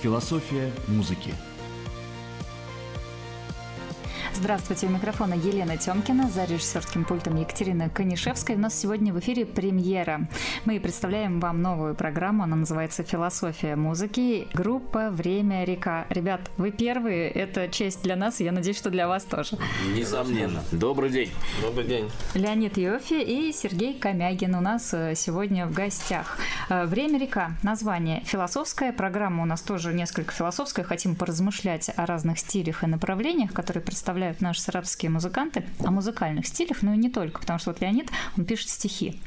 Философия музыки. Здравствуйте, у микрофона Елена Тёмкина, за режиссерским пультом Екатерина Конишевская. У нас сегодня в эфире премьера. Мы представляем вам новую программу, она называется «Философия музыки». Группа «Время река». Ребят, вы первые, это честь для нас, и я надеюсь, что для вас тоже. Несомненно. Добрый день. Добрый день. Леонид Йофи и Сергей Комягин у нас э, сегодня в гостях. Э, «Время река» – название философская. Программа у нас тоже несколько философская. Хотим поразмышлять о разных стилях и направлениях, которые представляют представляют наши сарабские музыканты о музыкальных стилях, но и не только, потому что вот Леонид, он пишет стихи.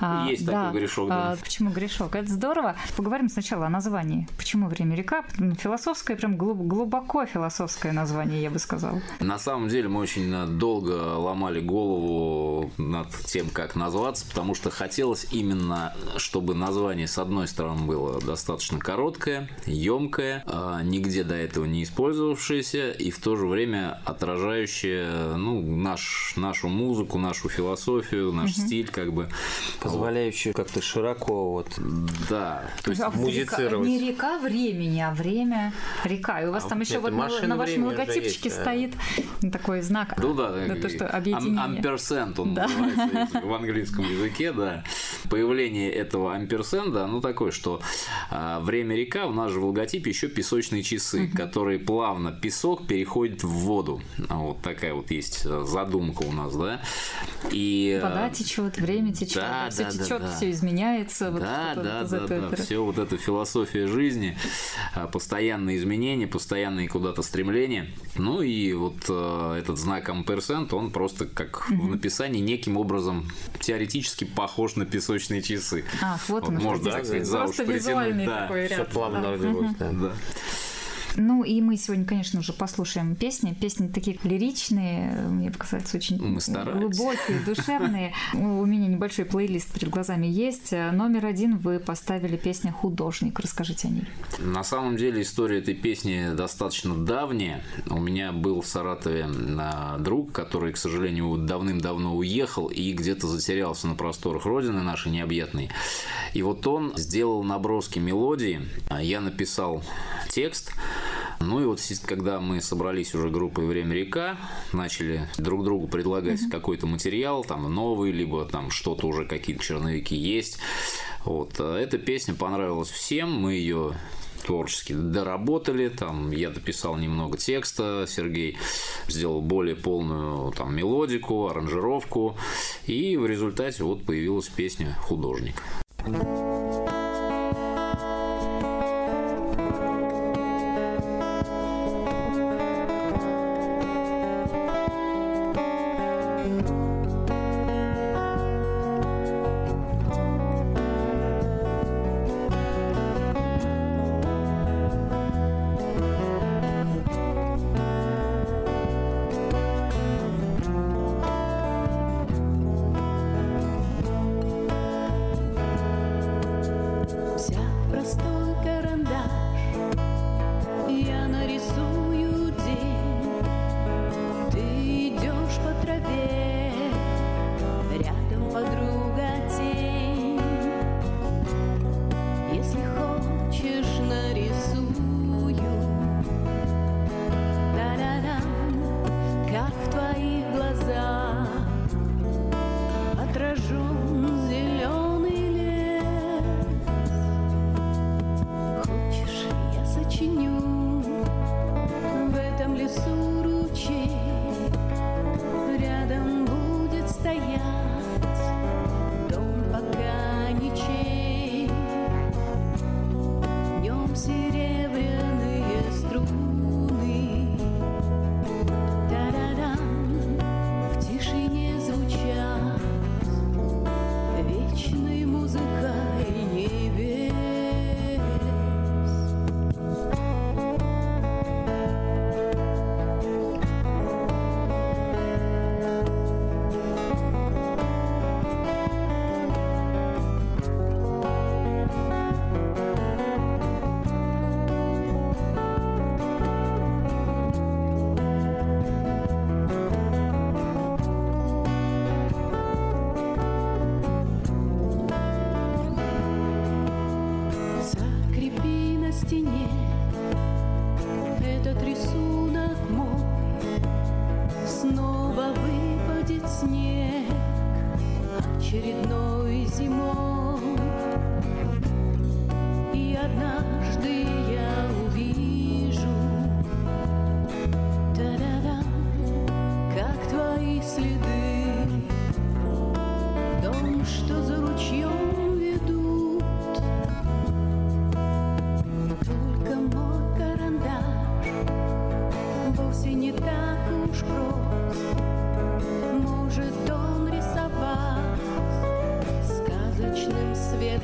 А, Есть а, такой да. грешок, да. А, почему грешок? Это здорово. Поговорим сначала о названии. Почему «Время река»? Философское, прям глубоко философское название, я бы сказал. На самом деле мы очень долго ломали голову над тем, как назваться, потому что хотелось именно, чтобы название, с одной стороны, было достаточно короткое, емкое, а, нигде до этого не использовавшееся, и в то же время отражающее ну, наш, нашу музыку, нашу философию, наш угу. стиль, как бы. Позволяющее вот. как-то широко вот. Да. То есть а музицировать. Река, не река времени, а время река. И у вас а там еще вот на, на вашем логотипчике есть, стоит да. такой знак. Ну да, да то, что объединение. Амперсент он да. называется в английском языке, да. Появление этого амперсенда, оно такое, что а, время река, у нас же в логотипе еще песочные часы, угу. которые плавно песок переходит в воду. Вот такая вот есть задумка у нас, да. И, Вода течет, время течет, да, все да, течет, да, все изменяется. Вот да, да, да, да, да. Все вот эта философия жизни, а, постоянные изменения, постоянные куда-то стремления. Ну и вот э, этот знак амперсент, он просто как угу. в написании неким образом теоретически похож на песочные часы. Ах, вот, вот он. Можно так сказать, за уши притянуть. Да. Такой ряд. Все плавно да. Угу. да. Ну и мы сегодня, конечно же, послушаем песни. Песни такие лиричные, мне показались очень мы глубокие, душевные. У меня небольшой плейлист перед глазами есть. Номер один вы поставили песня «Художник». Расскажите о ней. На самом деле история этой песни достаточно давняя. У меня был в Саратове а, друг, который, к сожалению, давным-давно уехал и где-то затерялся на просторах Родины нашей необъятной. И вот он сделал наброски мелодии. Я написал текст, ну и вот когда мы собрались уже группой «Время река», начали друг другу предлагать mm-hmm. какой-то материал, там новый, либо там что-то уже, какие-то черновики есть. Вот. А эта песня понравилась всем, мы ее творчески доработали, там я дописал немного текста, Сергей сделал более полную там мелодику, аранжировку, и в результате вот появилась песня «Художник». thank you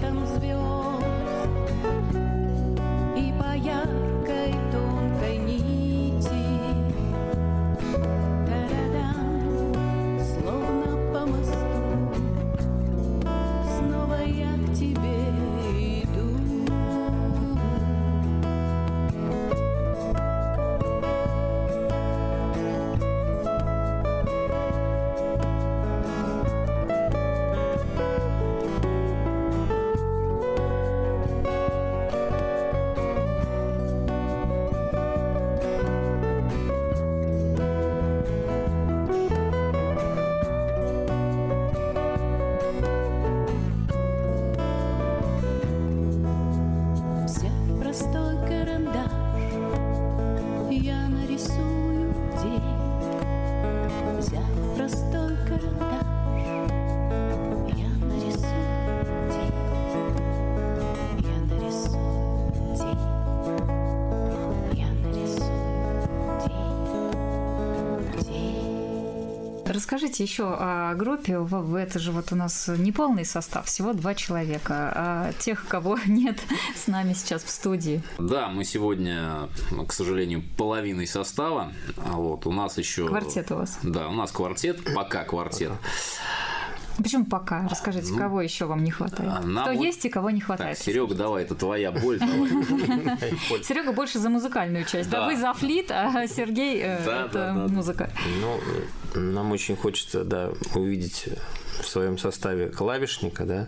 tam zwiło. Расскажите еще о группе. Это же вот у нас неполный состав, всего два человека. А тех, кого нет с нами сейчас в студии. Да, мы сегодня, к сожалению, половиной состава. А Вот, у нас еще... Квартет у вас. Да, у нас квартет, пока квартет. Почему пока? Расскажите, кого еще вам не хватает? Ну, а нам Кто вот- есть и кого не Так, хватает? Серега, давай, это твоя боль. давай. Серега больше за музыкальную часть. Да, вы за флит, а Сергей э, это музыка. Ну, нам очень хочется, да, увидеть в своем составе клавишника, да,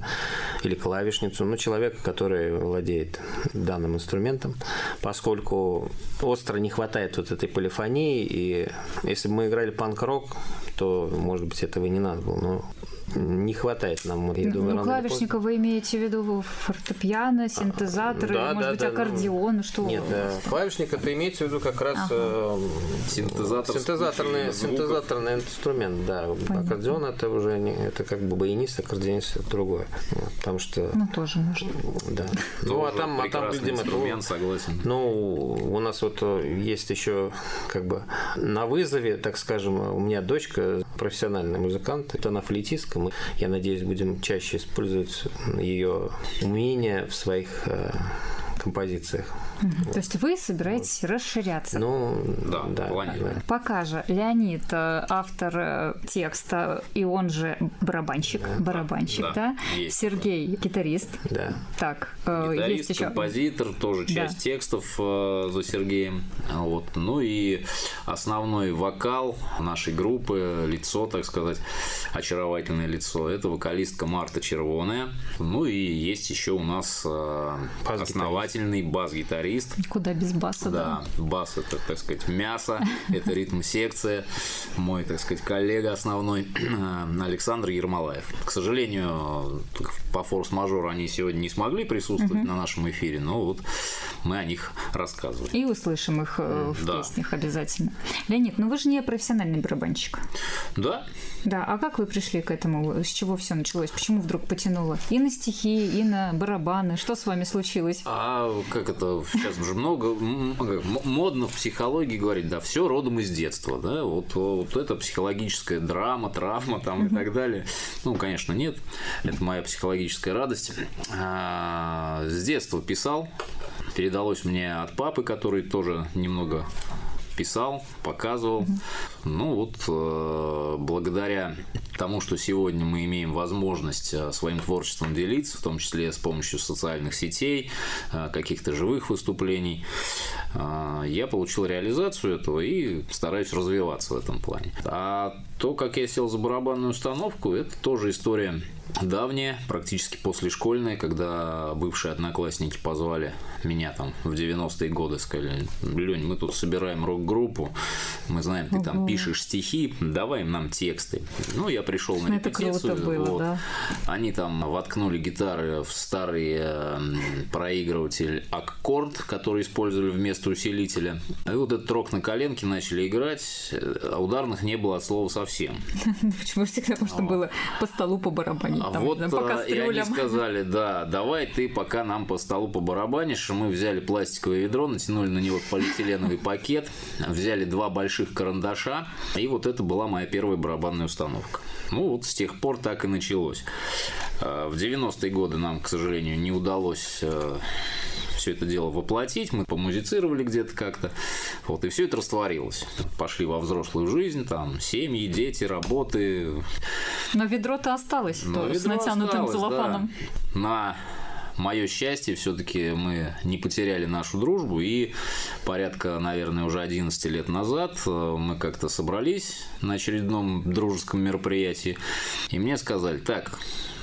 или клавишницу, ну, человека, который владеет данным инструментом, поскольку остро не хватает вот этой полифонии, и если бы мы играли панк-рок, то, может быть, этого и не надо было, но не хватает нам, я думаю, Ну, или поздно. клавишника вы имеете в виду фортепиано, синтезаторы, Да, может да, быть, да, аккордеон, что Нет, да, вас? клавишник это имеется в виду как раз э, Синтезатор синтезаторный, синтезаторный инструмент, да. Аккордеон это уже не, это как бы баянист, аккордеонист это другое. Вот, потому что, Ну, тоже можно. да. Ну, а там, а там, это инструмент, согласен. ну, у нас вот э, есть еще как бы на вызове, так скажем, у меня дочка профессиональный музыкант, это она флейтистка. Мы, я надеюсь, будем чаще использовать ее умения в своих композициях. То есть вы собираетесь расширяться. Ну, Да, да, планируем. да. Пока же Леонид, э, автор э, текста, и он же барабанщик, барабанщик, да, да? есть Сергей гитарист. да. Так, э, есть Гитарист, еще. композитор, тоже Да. часть текстов э, за Сергеем. Вот. Ну и основной вокал нашей группы, лицо, так сказать, очаровательное лицо, это вокалистка Марта Червоная. Ну и есть еще у нас э, Бас-гитарист. Основательный бас-гитарист. Куда без баса, да. Да, бас это, так сказать, мясо, это ритм-секция. Мой, так сказать, коллега основной Александр Ермолаев. К сожалению, по форс-мажору они сегодня не смогли присутствовать на нашем эфире, но вот мы о них рассказывали. И услышим их э, в Да. песнях обязательно. Леонид, ну вы же не профессиональный барабанщик. Да, Да, а как вы пришли к этому? С чего все началось? Почему вдруг потянуло? И на стихи, и на барабаны. Что с вами случилось? А как это сейчас уже много модно в психологии говорить, да, все родом из детства, да, вот, вот это психологическая драма, травма там и так далее. Ну, конечно, нет, это моя психологическая радость. А, с детства писал, передалось мне от папы, который тоже немного писал, показывал. Ну вот э, благодаря тому, что сегодня мы имеем возможность э, своим творчеством делиться, в том числе с помощью социальных сетей, э, каких-то живых выступлений, я получил реализацию этого и стараюсь развиваться в этом плане. А то, как я сел за барабанную установку, это тоже история давняя, практически послешкольная, когда бывшие одноклассники позвали меня там в 90-е годы, сказали, Лень, мы тут собираем рок-группу, мы знаем, ты там пишешь пишешь стихи, давай нам тексты. Ну, я пришел на Это репетицию. круто было, вот. да. Они там воткнули гитары в старый э, проигрыватель аккорд, который использовали вместо усилителя. И вот этот рок на коленке начали играть, а ударных не было от слова совсем. Почему всегда можно было по столу побарабанить, А там, вот по и они сказали, да, давай ты пока нам по столу побарабанишь. Мы взяли пластиковое ведро, натянули на него полиэтиленовый пакет, взяли два больших карандаша, и вот это была моя первая барабанная установка. Ну вот с тех пор так и началось. Э, В 90-е годы нам, к сожалению, не удалось все это дело воплотить, мы помузицировали где-то как-то, вот, и все это растворилось. Пошли во взрослую жизнь, там, семьи, дети, работы, Но ведро-то осталось но то, с ведро натянутым осталось, целлофаном. да. На мое счастье, все-таки мы не потеряли нашу дружбу, и порядка, наверное, уже 11 лет назад э, мы как-то собрались на очередном дружеском мероприятии, и мне сказали, так,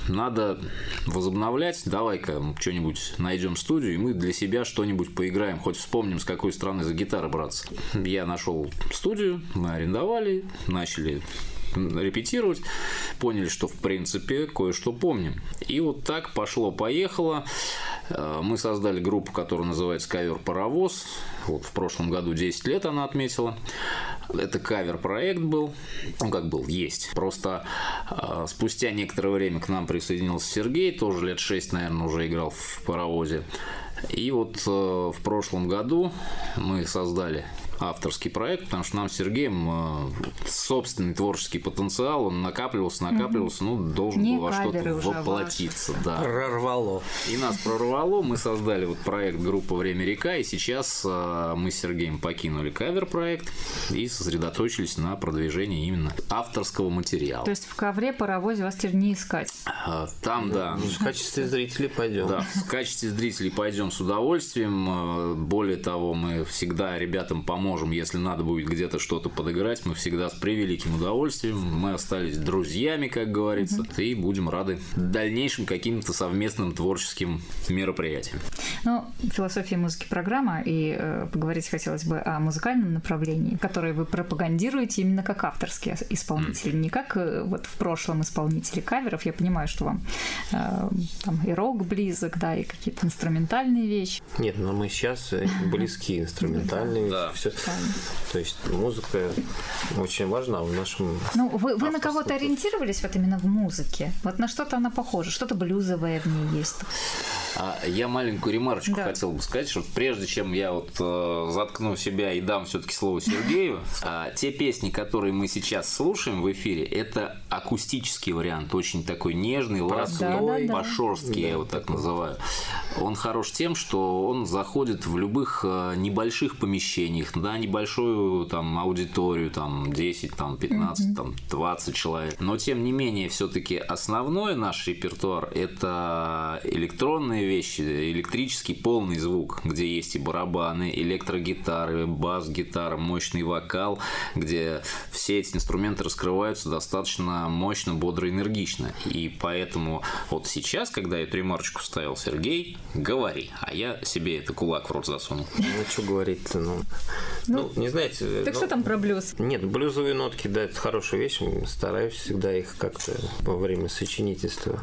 надо возобновлять, давай-ка что-нибудь найдем студию, и мы для себя что-нибудь поиграем, хоть вспомним, с какой стороны за гитары браться. Я нашел студию, мы арендовали, начали репетировать, поняли, что в принципе кое-что помним. И вот так пошло-поехало. Э, Мы создали группу, которая называется «Ковер Паровоз». Вот в прошлом году 10 лет она отметила. Это кавер-проект был. Ну, как был, есть. Просто э, спустя некоторое время к нам присоединился Сергей, тоже лет 6, наверное, уже играл в паровозе. И вот э, в прошлом году мы создали авторский проект, потому что нам с Сергеем э, собственный творческий потенциал, он накапливался, накапливался, ну, должен Не был во что-то воплотиться. Да. Прорвало. И нас прорвало, мы создали вот проект группа «Время река», и сейчас э, мы с Сергеем покинули кавер-проект и сосредоточились на продвижении именно авторского материала. То есть в ковре паровозе вас теперь не искать. А, Там, да, В качестве зрителей пойдем. да, в качестве зрителей пойдем с удовольствием. Э, Более того, мы всегда ребятам поможем, если надо будет где-то что-то подыграть. Мы всегда с превеликим удовольствием. Мы остались друзьями, как говорится, и будем рады дальнейшим каким-то совместным творческим мероприятиям. Ну, философия музыки программа, и э, поговорить хотелось бы о музыкальном направлении, которое вы пропагандируете именно как авторский исполнитель, не как э, вот в прошлом исполнители каверов. Я понимаю, что вам э, там и рок близок, да, и какие-то инструментальные вещи. Нет, но мы сейчас э, близки инструментальные. Да. Все. То есть музыка очень важна в нашем... Ну, вы, вы на кого-то ориентировались вот именно в музыке? Вот на что-то она похожа, что-то блюзовое в ней есть. А я маленькую ремарочку Да. хотел бы сказать, что прежде чем я вот э, заткну себя и дам все-таки слово Сергею, а, те песни, которые мы сейчас слушаем в эфире, это акустический вариант, очень такой нежный, ласковый, Да-да-да. пошорский, я его так называю. Он хорош тем, что он заходит в любых э, небольших помещениях, да, небольшую там аудиторию, там 10, там 15, там 20 человек. Но тем не менее, все-таки основной наш репертуар это электронные вещи, электрический полный звук, где есть и барабаны, электрогитары, бас-гитара, мощный вокал, где все эти инструменты раскрываются достаточно мощно, бодро, энергично. И поэтому вот сейчас, когда я эту ремарочку ставил, Сергей, говори, а я себе это кулак в рот засунул. Ну, что говорить-то, ну... Ну, не знаете... Так ну, что там про блюз? Нет, блюзовые нотки, да, это хорошая вещь. Стараюсь всегда их как-то во время сочинительства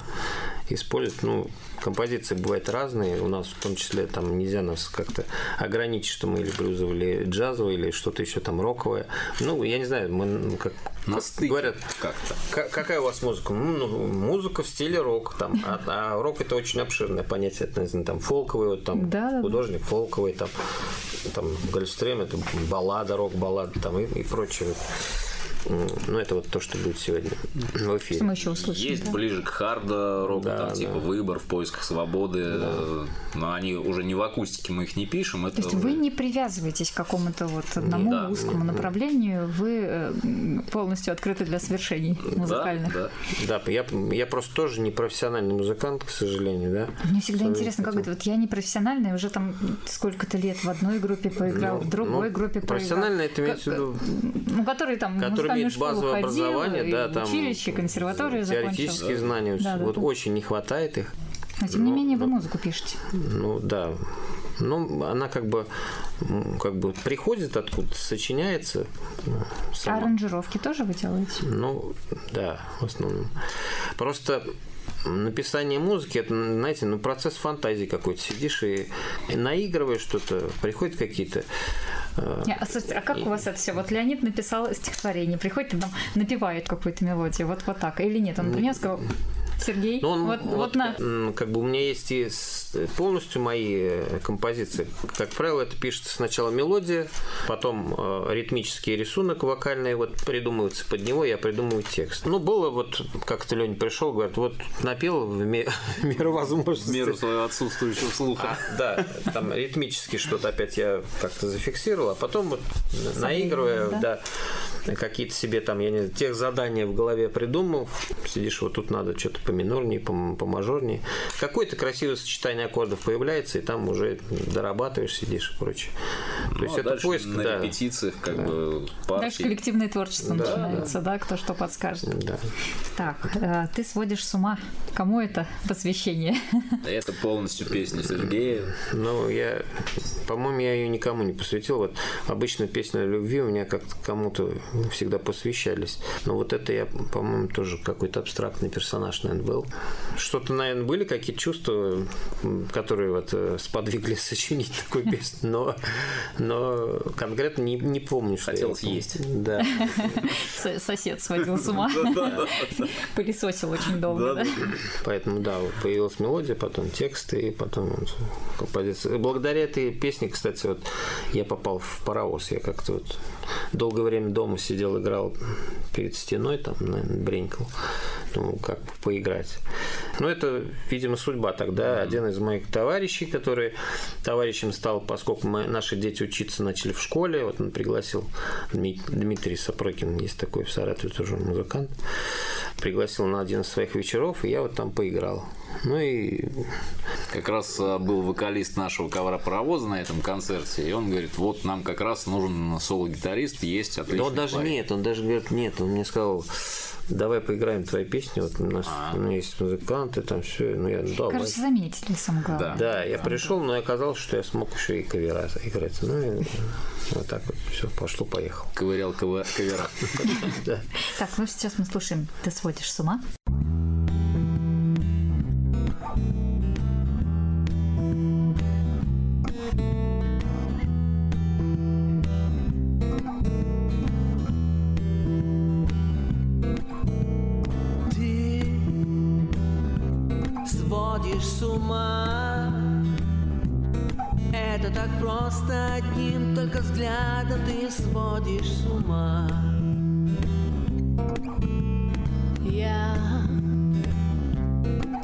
использовать. Ну, композиции бывают разные. У нас в том числе там нельзя нас как-то ограничить, что мы или блюзовые, или джазовые, или что-то еще там роковое. Ну, я не знаю, мы как, На стыке говорят, как-то. «Ка- какая у вас музыка? Ну, ну, музыка в стиле рок. Там, а, а рок это очень обширное понятие. Это, не знаю, там фолковый, вот там Да-да-да. художник фолковый, там, там Гольфстрем, это баллада, рок-баллада там и, и прочее. Ну, это вот то, что будет сегодня в эфире. Что мы еще услышим? Есть да? ближе к харда року, Да, там да. типа выбор в поисках свободы, э, но они уже не в акустике, мы их не пишем. Это То есть вы не привязываетесь к какому-то вот одному Да. узкому направлению, вы э, полностью открыты для свершений музыкальных. Да, да. Да, я, я просто тоже не профессиональный музыкант, к сожалению, да. Мне всегда интересно, как это вот я не профессиональная, уже там сколько-то лет в одной группе поиграл, в другой Ну, группе поиграл. Профессионально это имеется в виду Ну, который там музыкальную имеет школу базовое ходил, образование, да, там училище, консерваторию теоретические закончил. знания. Да, да, вот да. очень не хватает их. Но тем не Ну, менее вы музыку пишете. Ну да, Ну, она как бы, как бы приходит откуда-то, сочиняется. Сама. Аранжировки тоже вы делаете? Ну, да, в основном. Просто написание музыки, это, знаете, ну, процесс фантазии какой-то. Сидишь и, и наигрываешь что-то, приходят какие-то а, а, слушайте, а как у вас это все? Вот Леонид написал стихотворение, приходит и там напевает какую-то мелодию, вот, вот так. Или нет? Он принес, сказал, Сергей, ну, он, вот, вот, вот на... Как бы у меня есть и полностью мои э, композиции. Как правило, это пишется сначала мелодия, потом э, ритмический рисунок вокальный вот придумывается под него, я придумываю текст. Ну, было вот, как-то Леня пришел, говорит, вот напел в меру возможности. В меру своего отсутствующего слуха. А, да, там ритмически что-то опять я как-то зафиксировал, а потом вот наигрывая, да, да какие-то себе там, я не знаю, тех задания в голове придумал, сидишь, вот тут надо что-то поминорнее, помажорнее. Какое-то красивое сочетание аккордов появляется, и там уже дорабатываешь, сидишь и прочее. То ну, есть а это поиск, на да. репетициях как да. бы партий. Дальше коллективное творчество да, начинается, да. да, кто что подскажет. Да. Так, э, ты сводишь с ума. Кому это посвящение? Это полностью песня Сергея. Ну, я, по-моему, я ее никому не посвятил. Вот обычно песня о любви у меня как-то кому-то всегда посвящались. Но вот это я, по-моему, тоже какой-то абстрактный персонаж, наверное, был. Что-то, наверное, были какие-то чувства, которые вот э, сподвигли сочинить такую песню, но, но конкретно не, не помню, что Хотелось я есть. Да. Сосед сводил с ума. Пылесосил очень долго, Поэтому, да, появилась мелодия, потом тексты, и потом композиция. Благодаря этой песне, кстати, вот я попал в паровоз. Я как-то вот долгое время дома сидел, играл перед стеной, там, наверное, бренькал. Ну, как поиграть. Но это, видимо, судьба тогда. Один из моих товарищей, который товарищем стал, поскольку мы, наши дети учиться начали в школе, вот он пригласил Дмитрий Сапрокин, есть такой в Саратове тоже музыкант, пригласил на один из своих вечеров, и я вот там поиграл. Ну и как раз а, был вокалист нашего ковра паровоза на этом концерте, и он говорит, вот нам как раз нужен соло-гитарист, есть отличный Но он даже парень. нет, он даже говорит, нет, он мне сказал, давай поиграем твои песни, вот у нас, а. у есть музыканты, там все, ну я, ну, давай. Кажется, заметили самое главное. Да, да я пришел, но оказалось, что я смог еще и кавера играть, ну и вот так вот все, пошло, поехал. Ковырял кавера. Так, ну сейчас мы слушаем «Ты сводишь с ума». Сводишь с ума. Я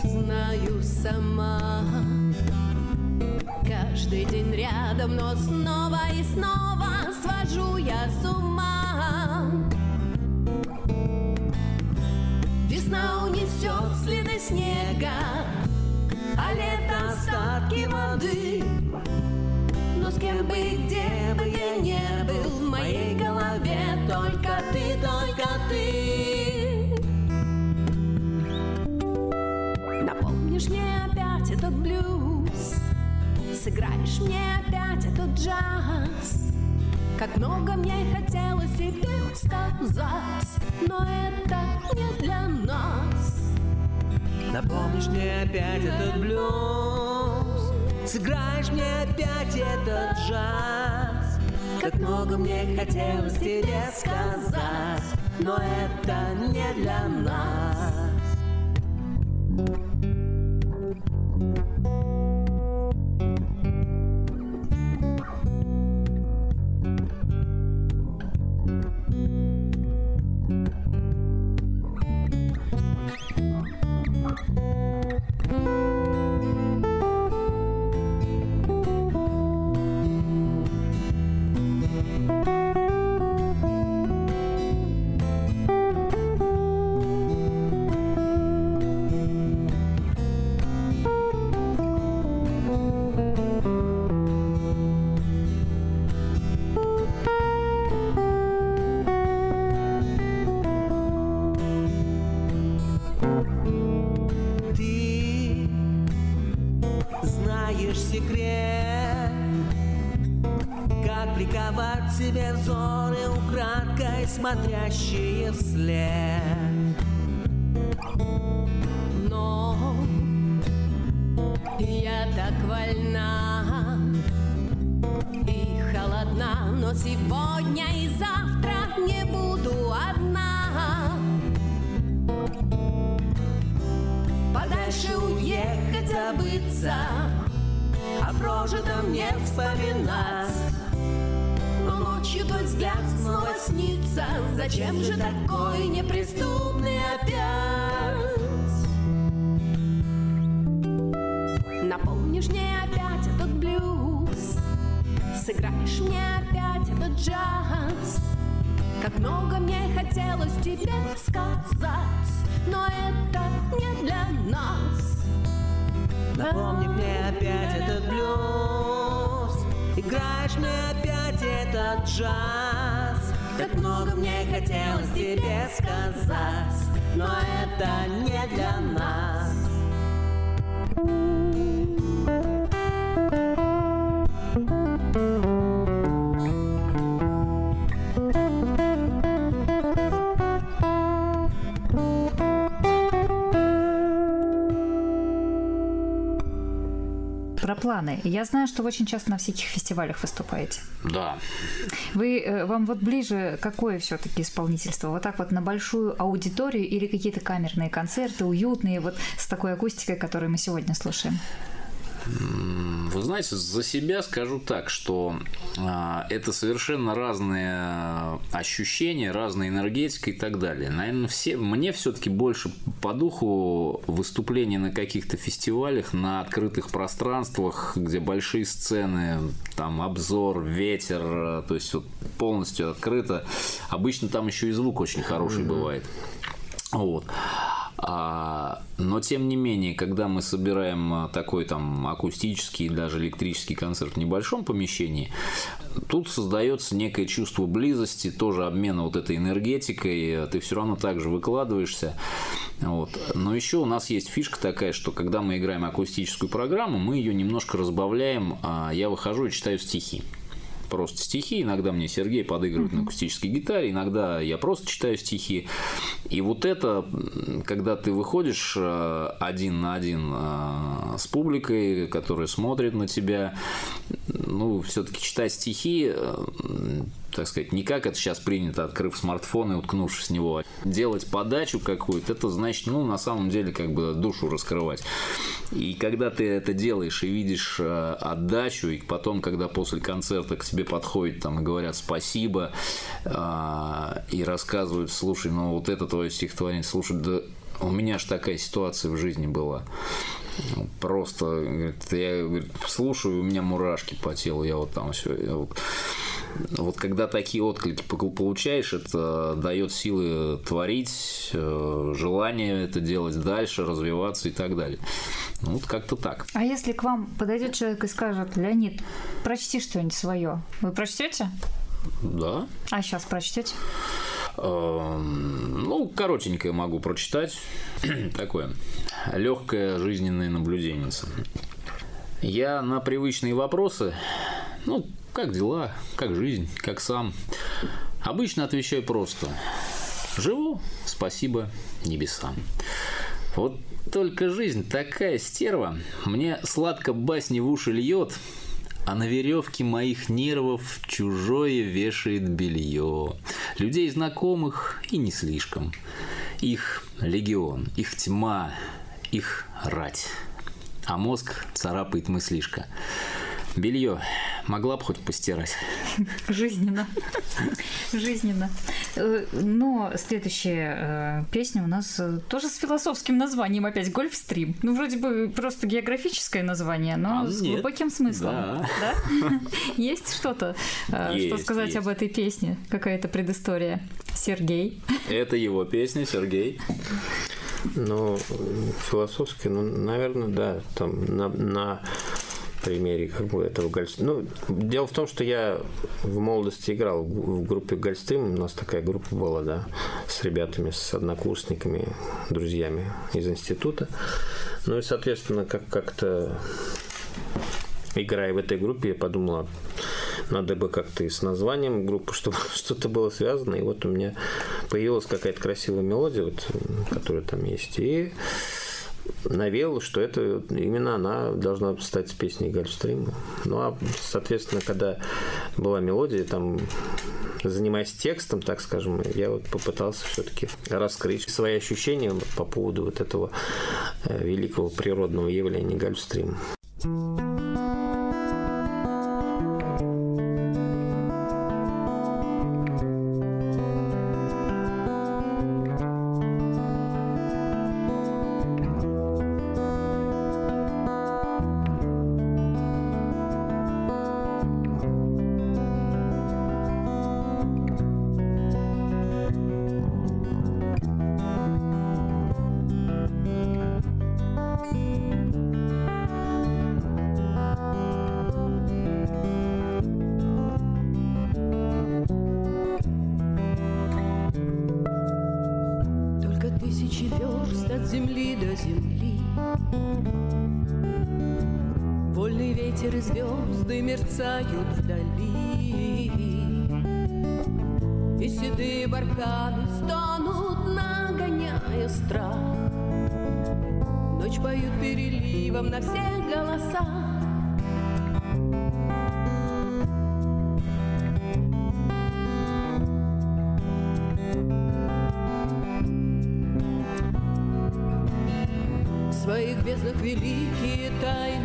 знаю сама, каждый день рядом, но снова и снова свожу я с ума. Весна унесет следы снега, а лето остатки воды. Кем бы, где бы я не был, в моей голове только ты, только ты. Напомнишь мне опять этот блюз, сыграешь мне опять этот джаз. Как много мне хотелось тебе сказать, но это не для нас. Напомнишь мне опять этот блюз, Сыграешь мне опять этот джаз. Как много мне хотелось тебе сказать Но это не для нас смотрящие вслед. Твой взгляд снова снится, зачем же такой неприступный опять? Напомнишь мне опять этот блюз? Сыграешь мне опять этот джаз? Как много мне хотелось тебе сказать Но это не для нас. Напомни мне опять этот блюз. Играешь мне опять этот джаз. Как много мне хотелось тебе сказать Но это не для нас. Про планы. Я знаю, что вы очень часто на всяких фестивалях выступаете. Да. Вы, э, вам вот ближе какое все-таки исполнительство? Вот так вот на большую аудиторию или какие-то камерные концерты, уютные, вот с такой акустикой, которую мы сегодня слушаем? Вы знаете, за себя скажу так, что а, это совершенно разные ощущения, разная энергетика и так далее. Наверное, все, мне все-таки больше по духу выступления на каких-то фестивалях, на открытых пространствах, где большие сцены, там обзор, ветер, то есть вот полностью открыто. Обычно там еще и звук очень хороший бывает. Вот. А, но тем не менее, когда мы собираем а, такой там акустический, даже электрический концерт в небольшом помещении, тут создается некое чувство близости, тоже обмена вот этой энергетикой, ты все равно также выкладываешься. Вот. Но еще у нас есть фишка такая, что когда мы играем акустическую программу, мы ее немножко разбавляем, а я выхожу и читаю стихи просто стихи. Иногда мне Сергей подыгрывает на акустической гитаре, иногда я просто читаю стихи. И вот это, когда ты выходишь э, один на один э, с публикой, которая смотрит на тебя, ну, все-таки читать стихи, э, так сказать, не как это сейчас принято, открыв смартфон и уткнувшись в него, делать подачу какую-то, это значит, ну, на самом деле, как бы душу раскрывать. И когда ты это делаешь и видишь отдачу, и потом, когда после концерта к тебе подходят там и говорят спасибо, и рассказывают, слушай, ну, вот это твое стихотворение, слушай, да у меня же такая ситуация в жизни была. Просто, говорит, я говорит, слушаю, у меня мурашки по телу, я вот там все. Вот, вот когда такие отклики получаешь, это дает силы творить, э, желание это делать дальше, развиваться и так далее. Ну, вот как-то так. А если к вам подойдет человек и скажет, Леонид, прочти что-нибудь свое, вы прочтете? Да. А сейчас прочтете? Эм, ну, коротенькое могу прочитать. Такое. Легкое жизненное наблюдение. Я на привычные вопросы, ну, как дела, как жизнь, как сам, обычно отвечаю просто. Живу, спасибо небесам. Вот только жизнь такая стерва, мне сладко басни в уши льет, а на веревке моих нервов чужое вешает белье. Людей знакомых и не слишком. Их легион, их тьма, их рать. А мозг царапает мыслишка. Белье могла бы хоть постирать. Жизненно. Жизненно. Э, но следующая э, песня у нас э, тоже с философским названием опять «Гольфстрим». Ну, вроде бы просто географическое название, но А, с нет. глубоким смыслом. Да. Да? Есть что-то, что сказать есть. об этой песне? Какая-то предыстория? Сергей? Это его песня, Сергей. Ну, философски, ну, наверное, да, там на, на примере как бы этого Гольстима. Ну, дело в том, что я в молодости играл в группе Гольстим. У нас такая группа была, да, с ребятами, с однокурсниками, друзьями из института. Ну и, соответственно, как- как-то играя в этой группе, я подумал, а надо бы как-то и с названием группы, чтобы что-то было связано. И вот у меня появилась какая-то красивая мелодия, вот, которая там есть. И навел, что это именно она должна стать песней Гольфстрима. Ну а, соответственно, когда была мелодия, там занимаясь текстом, так скажем, я вот попытался все-таки раскрыть свои ощущения по поводу вот этого э, великого природного явления Гольфстрим. ветер и звезды мерцают вдали. И седые барханы стонут, нагоняя страх. Ночь поют переливом на все голоса. В своих безднах великие тайны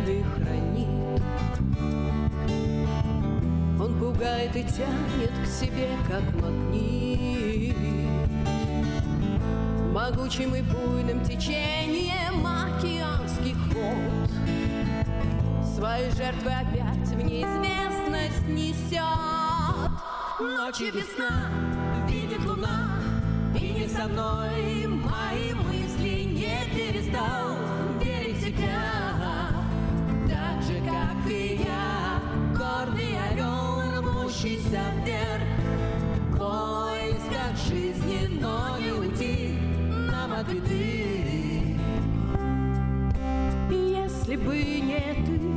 манит тянет к себе, как магнит. Могучим и буйным течением океанских вод Свои жертвы опять в неизвестность несет. Ночи весна видит луна, и не со мной мои мысли не перестал. мчится вверх, в поисках жизни, но не уйти нам от беды. Если бы не ты,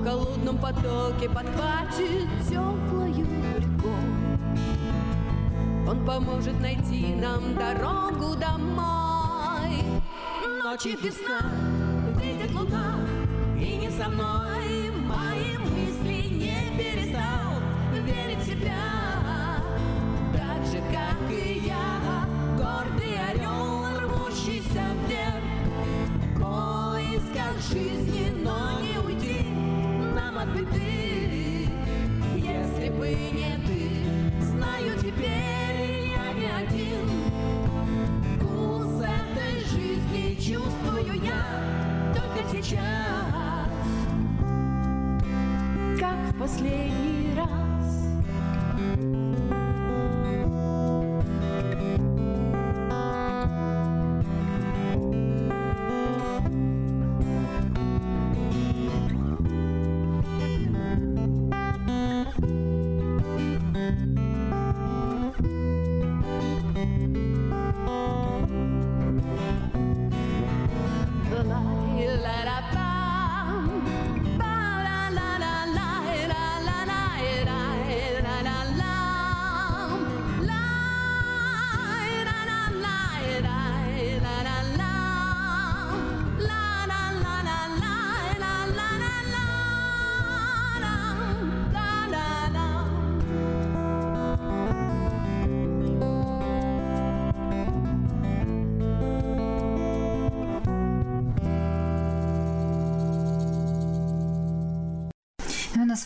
В холодном потоке подхватит теплую рекой. Он поможет найти нам дорогу домой. Ночи без сна, видит луна, и не со мной. последний.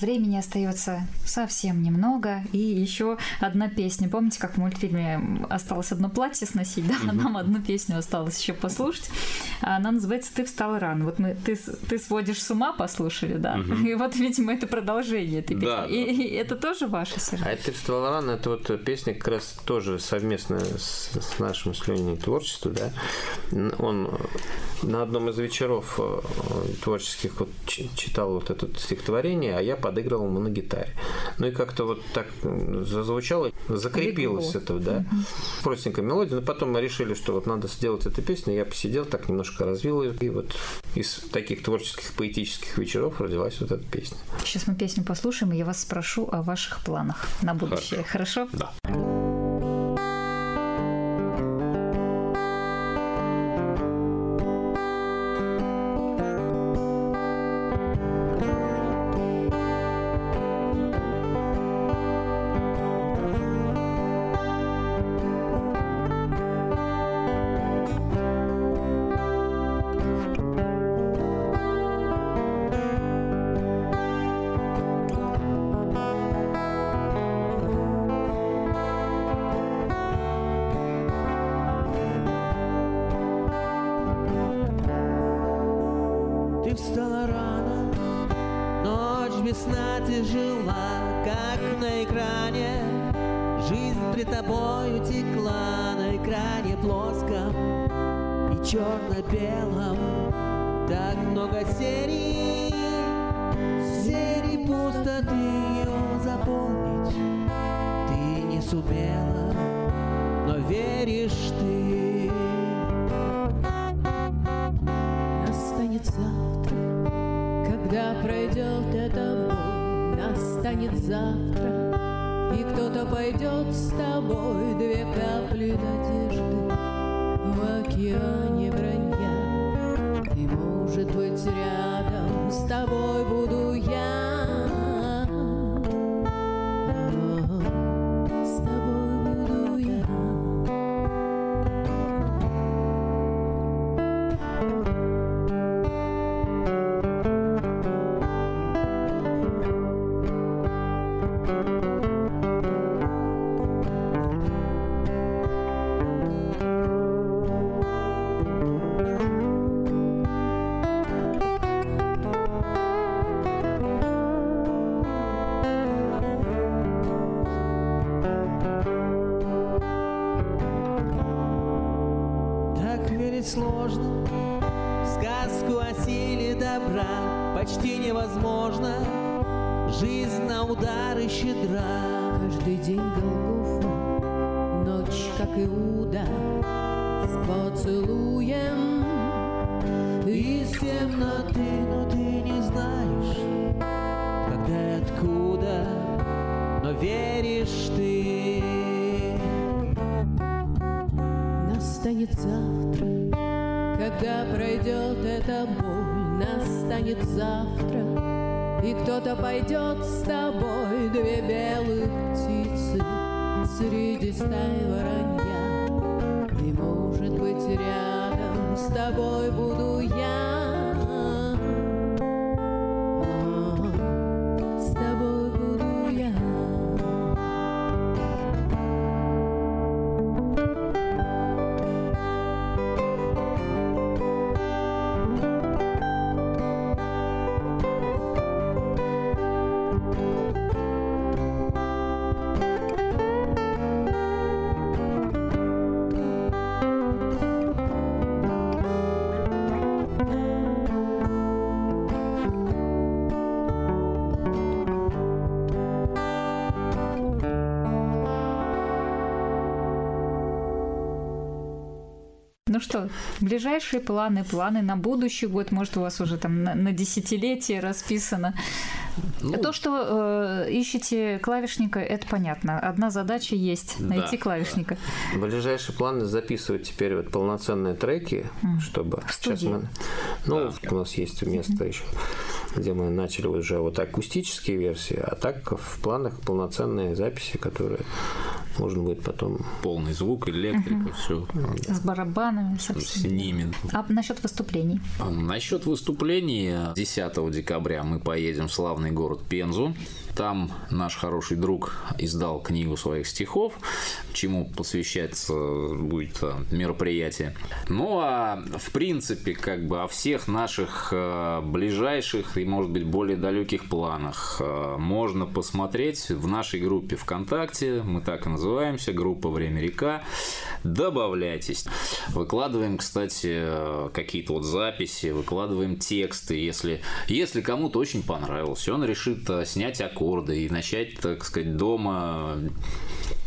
Времени остается совсем немного, и еще одна песня. Помните, как в мультфильме осталось одно платье сносить, да? Нам одну песню осталось еще послушать. Она называется «Ты встал рано». Вот мы «Ты, ты сводишь с ума» послушали, да? И вот, видимо, это продолжение этой песни. Да, и, и это тоже ваша, Сергей? А это «Встал рано» это вот песня как раз тоже совместно с, с нашим с Леней творчеством, да. Он на одном из вечеров э, творческих вот читал вот это стихотворение, а я подыгрывал ему на гитаре. Ну и как-то вот так зазвучало, закрепилось Легло. это, да. Простенькая мелодия. Но потом мы решили, что вот надо сделать эту песню. Я посидел, так немножко развил ее. И вот из таких творческих, поэтических вечеров родилась вот эта песня. Сейчас мы песню послушаем, и я вас спрошу о ваших планах на будущее. Хорошо? Да. Черно-белом. Так много серий, серий пустоты ее заполнить ты не сумела, но веришь ты. Настанет завтра, когда пройдет эта боль, настанет завтра, и кто-то пойдет с тобой, две капли надежды в океане быть, рядом с тобой буду верить сложно. В сказку о силе добра Почти невозможно. Жизнь на удары щедра. Каждый день Голгофа, ночь, как Иуда, с поцелуем. Из темноты, но ты не знаешь Когда и откуда Но веришь ты. Настанет завтра, пройдет эта боль, настанет завтра, и кто-то пойдет с тобой, две белых птицы среди стай воронья. И, может быть, рядом с тобой буду Ну что, ближайшие планы, планы на будущий год, может, у вас уже там на, на десятилетие расписано. Ну, То, что э, ищете клавишника, это понятно. Одна задача есть Да. найти клавишника. Ближайшие планы записывать теперь вот полноценные треки, чтобы В сейчас мы, ну у нас есть место еще, где мы начали уже вот акустические версии, а так в планах полноценные записи, которые можно будет потом... Полный звук, электрика, все С барабанами, со с ними. А насчет выступлений? Насчет выступлений 10 декабря мы поедем в славный город Пензу. Там наш хороший друг издал книгу своих стихов, чему посвящаться будет э, мероприятие. Ну а в принципе, как бы о всех наших э, ближайших и, может быть, более далеких планах э, можно посмотреть в нашей группе ВКонтакте. Мы так и называемся, группа «Время река». Добавляйтесь. Выкладываем, кстати, какие-то вот записи, выкладываем тексты. Если, если кому-то очень понравилось, он решит снять аккорды и начать, так сказать, дома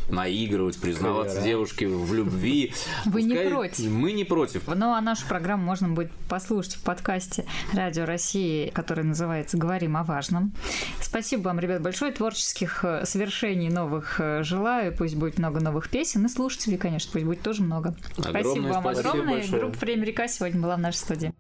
наигрывать, признаваться Кавера. девушке в любви. Вы не Пускай- против? Мы не против. Ну, а нашу программу можно будет послушать в подкасте Радио России, который называется «Говорим о важном». Спасибо вам, ребят, большое. Творческих э, свершений новых э, желаю. Пусть будет много новых песен. И слушателей, конечно, пусть будет тоже много. спасибо Огромное вам спасибо огромное. большое. Группа «Время река» сегодня была в нашей студии.